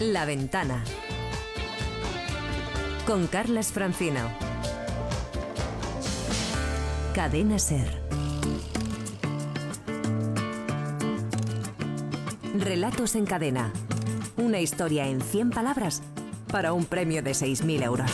La Ventana. Con Carlas Francino. Cadena Ser. Relatos en cadena. Una historia en 100 palabras para un premio de 6.000 euros.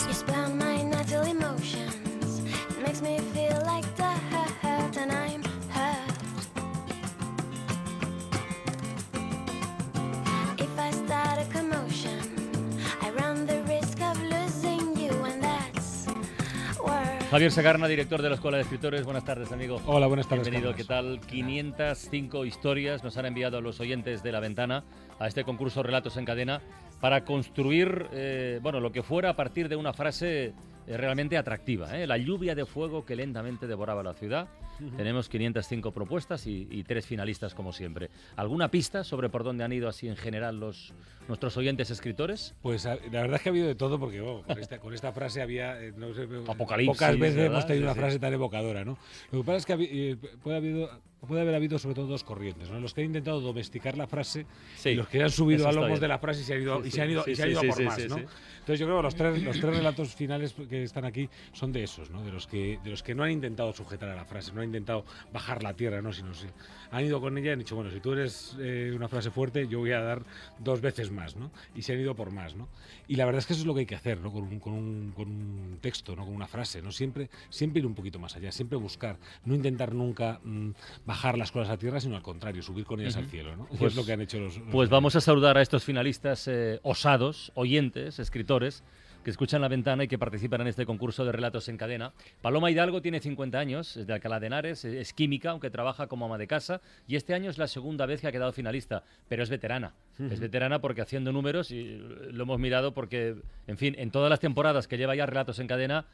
Javier Segarna, director de la Escuela de Escritores. Buenas tardes, amigo. Hola, buenas tardes. Bienvenido. ¿Qué tal? 505 historias nos han enviado los oyentes de La Ventana a este concurso Relatos en Cadena para construir, eh, bueno, lo que fuera a partir de una frase eh, realmente atractiva. ¿eh? La lluvia de fuego que lentamente devoraba la ciudad. Tenemos 505 propuestas y, tres finalistas como siempre. ¿Alguna pista sobre por dónde han ido así en general los nuestros oyentes escritores? Pues la verdad es que ha habido de todo porque con, esta, frase había eh, Apocalipsis, pocas veces hemos tenido una frase tan evocadora, ¿no? Lo que pasa es que puede haber habido puede haber habido sobre todo dos corrientes, ¿no? Los que han intentado domesticar la frase y los que han subido a lomos de la frase y se han ido, y se han ido, y se han ido por más, ¿no? Entonces yo creo que los tres, los tres relatos finales que están aquí son de esos, ¿no? De los que de los que no han intentado sujetar a la frase, no han intentado bajar la tierra, ¿no? Sino si han ido con ella y han dicho, bueno, si tú eres eh, una frase fuerte, yo voy a dar dos veces más, ¿no? Y se han ido por más, ¿no? Y la verdad es que eso es lo que hay que hacer, ¿no? Con un, con un, con un texto, ¿no? Con una frase, ¿no? Siempre, siempre ir un poquito más allá, siempre buscar, no intentar nunca mm, bajar las cosas a tierra, sino al contrario, subir con ellas al cielo, ¿no? Pues, es lo que han hecho los... pues vamos a saludar a estos finalistas eh, osados, oyentes, escritores, que escuchan la ventana y que participan en este concurso de relatos en cadena. Paloma Hidalgo tiene 50 años, es de Alcalá de Henares, es química, aunque trabaja como ama de casa, y este año es la segunda vez que ha quedado finalista, pero es veterana. Es veterana porque haciendo números, y lo hemos mirado porque, en fin, en todas las temporadas que lleva ya relatos en cadena,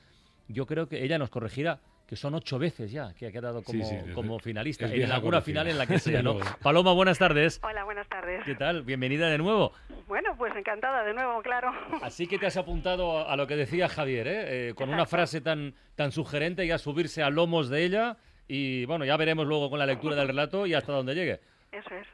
yo creo que ella nos corregirá que son ocho veces ya que ha quedado como, como finalista, en alguna final en la que sea, ¿no? Paloma, buenas tardes. Hola, buenas tardes. ¿Qué tal? Bienvenida de nuevo. Bueno, pues encantada de nuevo, claro. Así que te has apuntado a lo que decía Javier, ¿eh? eh con una frase tan, tan sugerente y a subirse a lomos de ella y bueno, ya veremos luego con la lectura del relato y hasta dónde llegue. Eso es.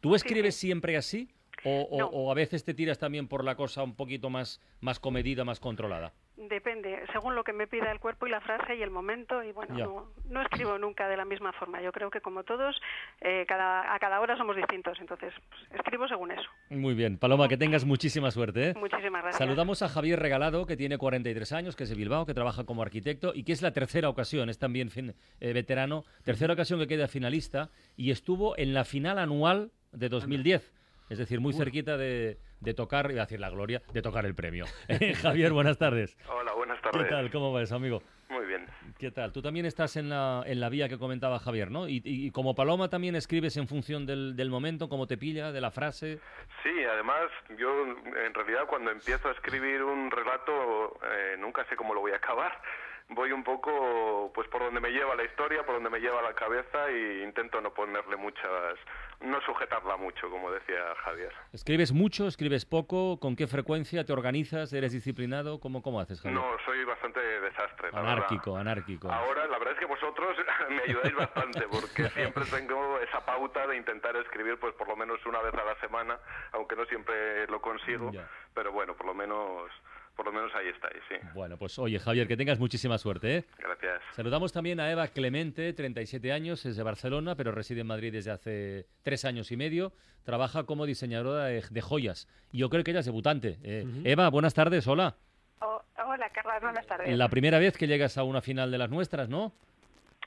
¿Tú escribes siempre así? O, a veces te tiras también por la cosa un poquito más, más comedida, más controlada? Depende, según lo que me pida el cuerpo y la frase y el momento. Y bueno, no, escribo nunca de la misma forma. Yo creo que como todos, eh, cada, a cada hora somos distintos. Entonces, pues, escribo según eso. Muy bien. Paloma, que tengas muchísima suerte. ¿eh? Muchísimas gracias. Saludamos a Javier Regalado, que tiene 43 años, que es de Bilbao, que trabaja como arquitecto y que es la tercera ocasión, es también eh, veterano, tercera ocasión que queda finalista y estuvo en la final anual de 2010. Es decir, muy cerquita de, tocar, iba a decir la gloria, de tocar el premio. Javier, buenas tardes. Hola, buenas tardes. ¿Qué tal? ¿Cómo vas, amigo? Muy bien. ¿Qué tal? Tú también estás en la, en la vía que comentaba Javier, ¿no? Y, como Paloma también escribes en función del, del momento, cómo te pilla, de la frase. Sí, además yo en realidad cuando empiezo a escribir un relato eh, nunca sé cómo lo voy a acabar voy un poco pues por donde me lleva la historia, por donde me lleva la cabeza e intento no ponerle muchas, no sujetarla mucho, como decía Javier. ¿Escribes mucho, escribes poco? ¿Con qué frecuencia te organizas? ¿Eres disciplinado? ¿Cómo, cómo haces, Javier? No, soy bastante desastre. anárquico, anárquico. Ahora, la verdad es que vosotros me ayudáis bastante porque siempre tengo esa pauta de intentar escribir pues por lo menos una vez a la semana, aunque no siempre lo consigo, pero bueno, por lo menos por lo menos ahí estáis, sí. Bueno, pues oye, Javier, que tengas muchísima suerte. ¿eh? Gracias. Saludamos también a Eva Clemente, 37 años, es de Barcelona, pero reside en Madrid desde hace tres años y medio. Trabaja como diseñadora de, joyas. Y yo creo que ella es debutante. ¿eh? Eva, buenas tardes, hola. hola, Carla, buenas tardes. La primera vez que llegas a una final de las nuestras, ¿no?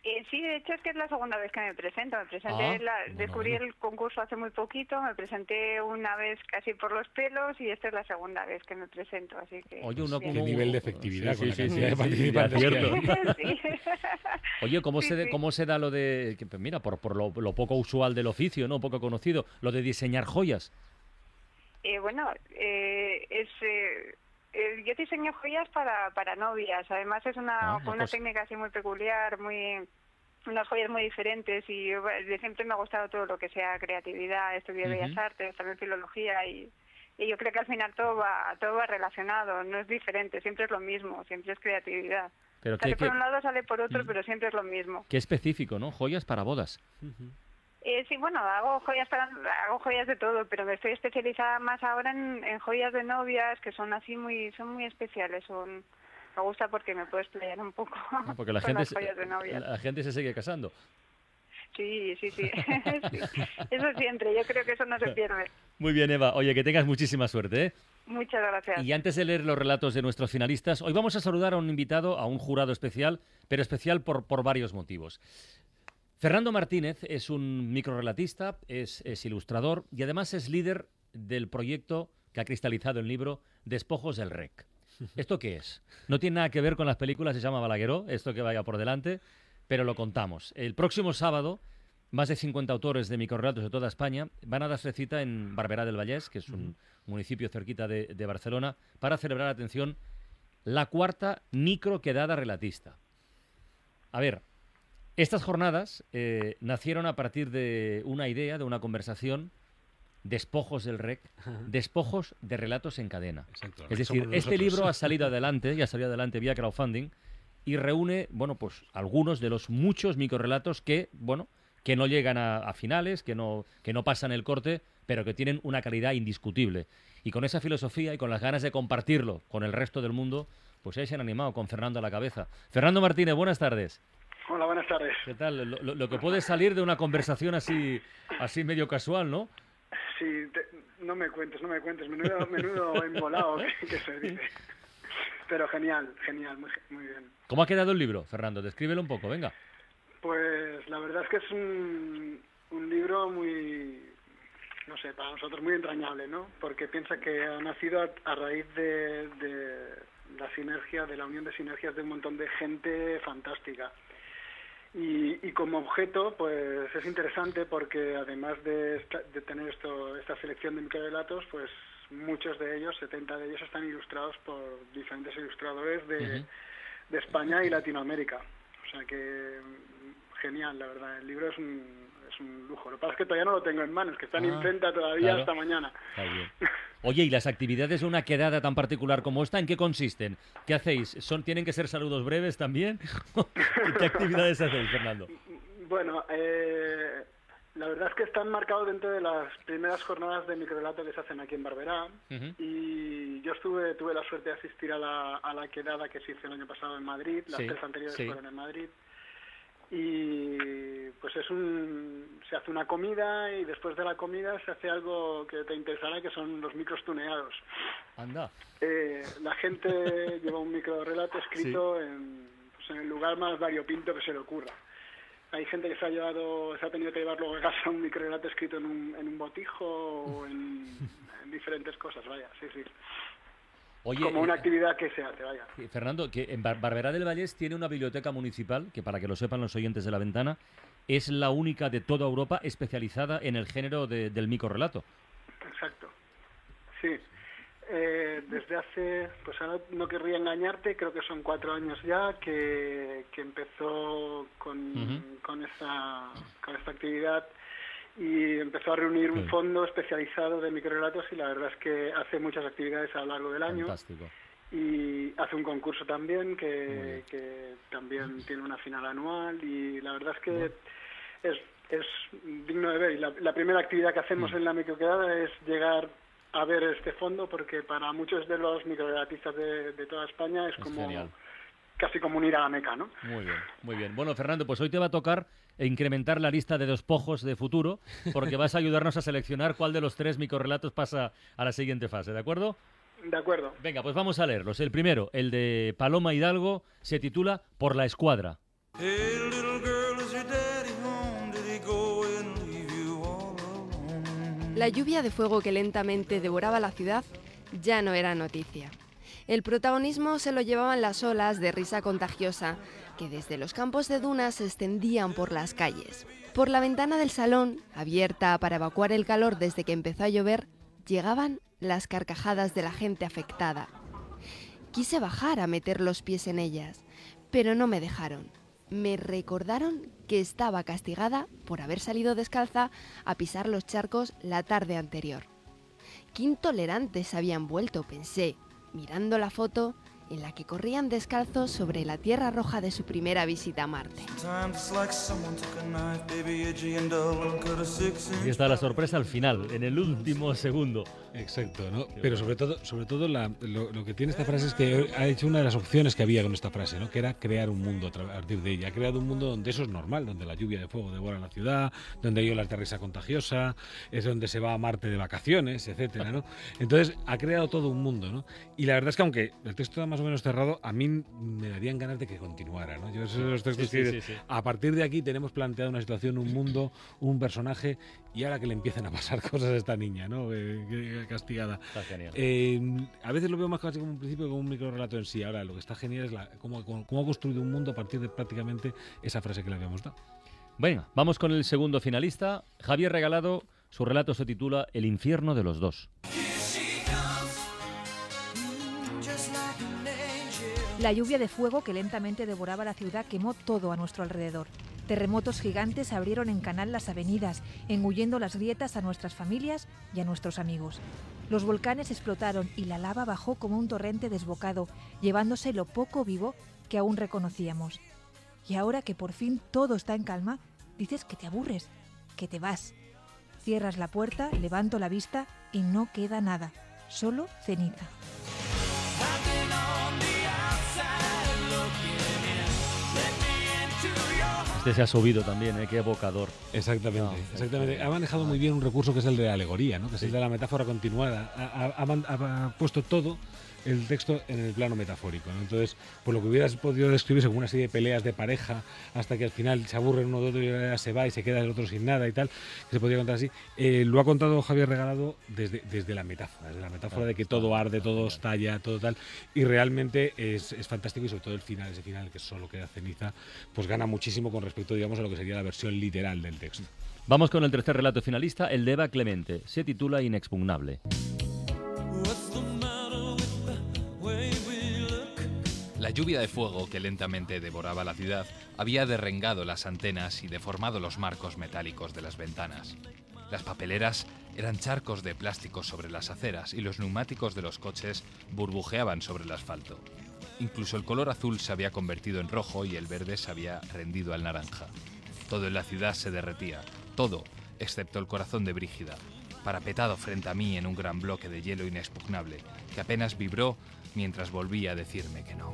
Eh, sí, de hecho es que es la segunda vez que me presento. Me presenté, ah, descubrí el concurso hace muy poquito, me presenté una vez casi por los pelos y esta es la segunda vez que me presento, así que... Oye, ¿Qué nivel de efectividad sí, sí, sí, Oye, ¿cómo se, ¿cómo se da lo de... Que, pues mira, por, por lo, poco usual del oficio, ¿no? Poco conocido, lo de diseñar joyas. Eh, bueno, eh, es... Eh, yo diseño joyas para, para novias. Además es una, ah, una técnica así muy peculiar, muy unas joyas muy diferentes y de siempre me ha gustado todo lo que sea creatividad, estudié Bellas Artes, también filología y, y yo creo que al final todo va, todo va relacionado, no es diferente, siempre es lo mismo, siempre es creatividad. Pero sale por un lado, sale por otro, pero siempre es lo mismo. Qué específico, ¿no? Joyas para bodas. Eh, sí, bueno, hago joyas para, hago joyas de todo, pero me estoy especializada más ahora en, en joyas de novias que son así muy, son muy especiales, son me gusta porque me puedo explayar un poco. Ah, porque la gente, la gente se sigue casando. Sí, sí, sí, Eso siempre, yo creo que eso no se pierde. Muy bien, Eva. Oye, que tengas muchísima suerte. ¿eh? Muchas gracias. Y antes de leer los relatos de nuestros finalistas, hoy vamos a saludar a un invitado, a un jurado especial, pero especial por, por varios motivos. Fernando Martínez es un microrelatista, es, es ilustrador y además es líder del proyecto que ha cristalizado el libro Despojos del Rec. ¿Esto qué es? No tiene nada que ver con las películas, se llama Balagueró, esto que vaya por delante, pero lo contamos. El próximo sábado, más de 50 autores de microrelatos de toda España van a darse cita en Barberá del Vallés, que es un municipio cerquita de, Barcelona, para celebrar, atención, la cuarta microquedada relatista. A ver, estas jornadas eh, nacieron a partir de una idea, de una conversación Despojos del REC, despojos de relatos en cadena. es decir, este libro ha salido adelante, y ha salido adelante vía crowdfunding, y reúne, bueno, pues algunos de los muchos microrelatos que, bueno, que no llegan a, finales, que no, que no pasan el corte, pero que tienen una calidad indiscutible. Y con esa filosofía y con las ganas de compartirlo con el resto del mundo, pues ahí se han animado con Fernando a la cabeza. Fernando Martínez, buenas tardes. Hola, buenas tardes. ¿Qué tal? Lo, lo que puede salir de una conversación así, así medio casual, ¿no? Sí, no me cuentes, no me cuentes, menudo, menudo embolado que, se dice. Pero genial, genial, muy, muy bien. ¿Cómo ha quedado el libro, Fernando? Descríbelo un poco, venga. Pues la verdad es que es un, un libro muy, no sé, para nosotros muy entrañable, ¿no? Porque piensa que ha nacido a, raíz de, de, la sinergia, de la unión de sinergias de un montón de gente fantástica. Y, como objeto, pues es interesante porque además de, de tener esto, esta selección de microrelatos, pues muchos de ellos, 70 de ellos, están ilustrados por diferentes ilustradores de, de España y Latinoamérica. O sea que genial, la verdad. El libro es un, es un lujo. Lo que pasa es que todavía no lo tengo en manos, que está en ah, imprenta todavía hasta mañana. Oye, ¿y las actividades de una quedada tan particular como esta, en qué consisten? ¿Qué hacéis? ¿Son, ¿Tienen que ser saludos breves también? ¿Qué actividades hacéis, Fernando? Bueno, eh, la verdad es que están marcados dentro de las primeras jornadas de microrelato que se hacen aquí en Barberá. Y yo estuve, tuve la suerte de asistir a la, a la quedada que se hizo el año pasado en Madrid. Las tres anteriores fueron en Madrid y pues es un se hace una comida y después de la comida se hace algo que te interesará que son los micros tuneados. Anda. Eh, la gente lleva un micro relato escrito en, pues, en el lugar más variopinto que se le ocurra. Hay gente que se ha llevado se ha tenido que llevar luego a casa un micro relato escrito en un, en un botijo o en, en diferentes cosas vaya sí sí como una eh, actividad que se hace, vaya. Fernando, que en Barberá del Vallés tiene una biblioteca municipal, que para que lo sepan los oyentes de la ventana, es la única de toda Europa especializada en el género de, del microrelato. Exacto. Sí. Eh, desde hace, pues ahora no querría engañarte, creo que son cuatro años ya que, que empezó con, con, esta, con esta actividad y empezó a reunir un fondo especializado de microrelatos y la verdad es que hace muchas actividades a lo largo del año. Y hace un concurso también que, que también tiene una final anual y la verdad es que es, es digno de ver. Y la, primera actividad que hacemos en la microquedada es llegar a ver este fondo porque para muchos de los microrelatistas de, de toda España es, como casi como unir a la Meca, ¿no? Muy bien, muy bien. Bueno, Fernando, pues hoy te va a tocar incrementar la lista de despojos de futuro, porque vas a ayudarnos a seleccionar cuál de los tres microrelatos pasa a la siguiente fase, ¿de acuerdo? De acuerdo. Venga, pues vamos a leerlos. El primero, el de Paloma Hidalgo, se titula Por la escuadra. La lluvia de fuego que lentamente devoraba la ciudad ya no era noticia. El protagonismo se lo llevaban las olas de risa contagiosa que desde los campos de dunas se extendían por las calles. Por la ventana del salón, abierta para evacuar el calor desde que empezó a llover, llegaban las carcajadas de la gente afectada. Quise bajar a meter los pies en ellas, pero no me dejaron. Me recordaron que estaba castigada por haber salido descalza a pisar los charcos la tarde anterior. Qué intolerantes habían vuelto, pensé, mirando la foto en la que corrían descalzos sobre la tierra roja de su primera visita a Marte. Y está la sorpresa al final, en el último segundo. Exacto, ¿no? Pero sobre todo, sobre todo lo, que tiene esta frase es que ha hecho una de las opciones que había con esta frase, ¿no? Que era crear un mundo a partir de ella. Ha creado un mundo donde eso es normal, donde la lluvia de fuego devora la ciudad, donde hay olas de risa contagiosa, es donde se va a Marte de vacaciones, etcétera, ¿no? Entonces ha creado todo un mundo, ¿no? Y la verdad es que aunque el texto está más o menos cerrado, a mí me darían ganas de que continuara, ¿no? Yo esos los textos que a partir de aquí tenemos planteado una situación, un mundo, un personaje y ahora que le empiecen a pasar cosas a esta niña, ¿no? Eh, castigada. Eh, a veces lo veo más casi como un principio como un micro relato en sí. Ahora lo que está genial es la, cómo, cómo ha construido un mundo a partir de prácticamente esa frase que le habíamos dado. Venga, vamos con el segundo finalista. Javier Regalado, su relato se titula El infierno de los dos. La lluvia de fuego que lentamente devoraba la ciudad quemó todo a nuestro alrededor. Terremotos gigantes abrieron en canal las avenidas, engullendo las grietas a nuestras familias y a nuestros amigos. Los volcanes explotaron y la lava bajó como un torrente desbocado, llevándose lo poco vivo que aún reconocíamos. Y ahora que por fin todo está en calma, dices que te aburres, que te vas. Cierras la puerta, levanto la vista y no queda nada, solo ceniza. Este se ha subido también, ¿eh? qué evocador. Exactamente, exactamente. Ha manejado muy bien un recurso que es el de la alegoría, ¿no? que es el de la metáfora continuada. ha puesto todo el texto en el plano metafórico. Entonces, por lo que hubieras podido describir como una serie de peleas de pareja, hasta que al final se aburre uno de otro y se va y se queda el otro sin nada y tal, que se podría contar así, eh, lo ha contado Javier Regalado desde, desde la metáfora, desde la metáfora de que todo arde, todo estalla, todo tal, y realmente es, es fantástico y sobre todo el final, ese final que solo queda ceniza, pues gana muchísimo con respecto, digamos, a lo que sería la versión literal del texto. Vamos con el tercer relato finalista, el de Eva Clemente. Se titula Inexpugnable. La lluvia de fuego que lentamente devoraba la ciudad había derrengado las antenas y deformado los marcos metálicos de las ventanas. Las papeleras eran charcos de plástico sobre las aceras y los neumáticos de los coches burbujeaban sobre el asfalto. Incluso el color azul se había convertido en rojo y el verde se había rendido al naranja. Todo en la ciudad se derretía, todo, excepto el corazón de Brígida, parapetado frente a mí en un gran bloque de hielo inexpugnable, que apenas vibró mientras volvía a decirme que no.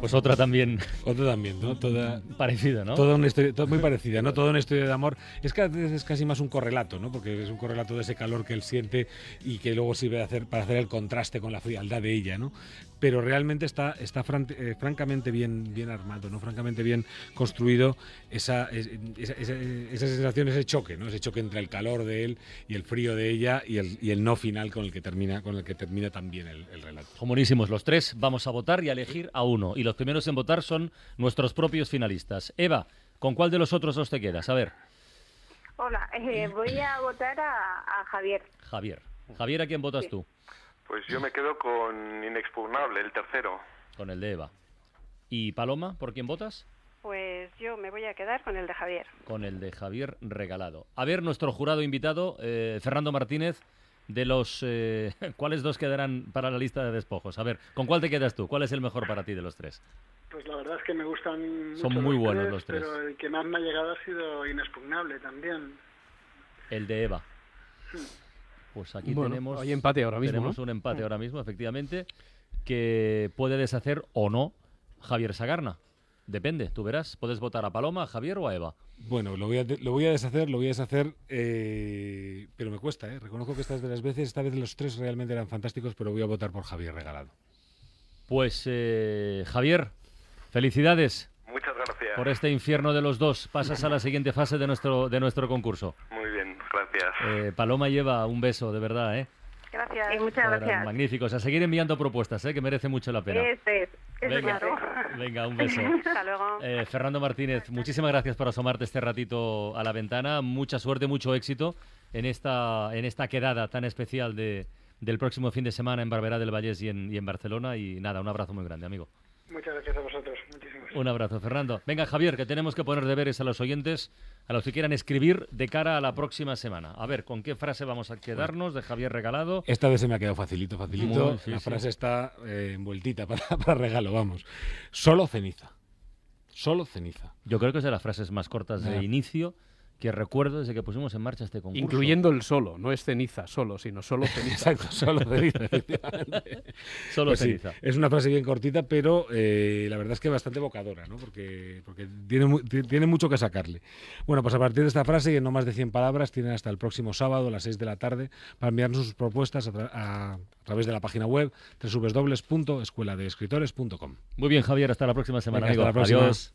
Pues otra también. Otra también, ¿no? Toda parecida, ¿no? Toda una historia, muy parecida, ¿no? Toda una historia de amor. Es que es casi más un correlato, ¿no? Porque es un correlato de ese calor que él siente y que luego sirve hacer, para hacer el contraste con la frialdad de ella, ¿no? Pero realmente está, está eh, francamente bien, bien armado, ¿no? francamente bien construido esa, esa, esa, sensación, ese choque, ¿no? ese choque entre el calor de él y el frío de ella y el, y el no final con el que termina, con el que termina también el, el relato. Son buenísimos los tres, vamos a votar y a elegir a uno. Y los primeros en votar son nuestros propios finalistas. Eva, ¿con cuál de los otros os te quedas? A ver. Hola, eh, voy a votar a, Javier. Javier. Javier, ¿a quién votas tú? Pues yo me quedo con Inexpugnable, el tercero. Con el de Eva. ¿Y Paloma, por quién votas? Pues yo me voy a quedar con el de Javier. Con el de Javier regalado. A ver, nuestro jurado invitado, eh, Fernando Martínez, de los... Eh, ¿Cuáles dos quedarán para la lista de despojos? A ver, ¿con cuál te quedas tú? ¿Cuál es el mejor para ti de los tres? Pues la verdad es que me gustan Son muy buenos los tres. Pero el que más me ha llegado ha sido Inexpugnable también. El de Eva. Pues aquí tenemos. Hay empate ahora mismo. Tenemos un empate ahora mismo, efectivamente, que puede deshacer o no Javier Sagarna. Depende, tú verás. Puedes votar a Paloma, a Javier o a Eva. Bueno, lo voy a, lo voy a deshacer, lo voy a deshacer, eh, pero me cuesta, ¿eh? Reconozco que estas de las veces, esta vez los tres realmente eran fantásticos, pero voy a votar por Javier Regalado. Pues, eh, Javier, felicidades. Muchas gracias. Por este infierno de los dos. Pasas a la siguiente fase de nuestro, de nuestro concurso. Gracias. Eh, Paloma lleva un beso, de verdad, ¿eh? Gracias. Y muchas gracias. Magníficos. A seguir enviando propuestas, ¿eh? que merece mucho la pena. Este es, venga, venga, un beso. Hasta luego. Eh, Fernando Martínez, muchísimas gracias por asomarte este ratito a la ventana. Mucha suerte, mucho éxito en esta, en esta quedada tan especial de, del próximo fin de semana en Barberá del Vallés y en, y en Barcelona. Y nada, un abrazo muy grande, amigo. Muchas gracias a vosotros. Muchísimas Un abrazo, Fernando. Venga, Javier, que tenemos que poner deberes a los oyentes, a los que quieran escribir de cara a la próxima semana. A ver, ¿con qué frase vamos a quedarnos de Javier Regalado? Esta vez se me ha quedado facilito, facilito. la frase está eh, envueltita para, para regalo, vamos. Solo ceniza. Solo ceniza. Yo creo que es de las frases más cortas de inicio que recuerdo desde que pusimos en marcha este concurso. Incluyendo el solo, no es ceniza solo, sino solo ceniza. Exacto, solo ceniza, solo pues ceniza. es una frase bien cortita, pero eh, la verdad es que bastante evocadora, ¿no? Porque, porque tiene, tiene mucho que sacarle. Bueno, pues a partir de esta frase, y en no más de 100 palabras, tienen hasta el próximo sábado a las 6 de la tarde para enviarnos sus propuestas a, a través de la página web www.escueladeescritores.com. Muy bien, Javier, hasta la próxima semana, amigo. Hasta la próxima. Adiós.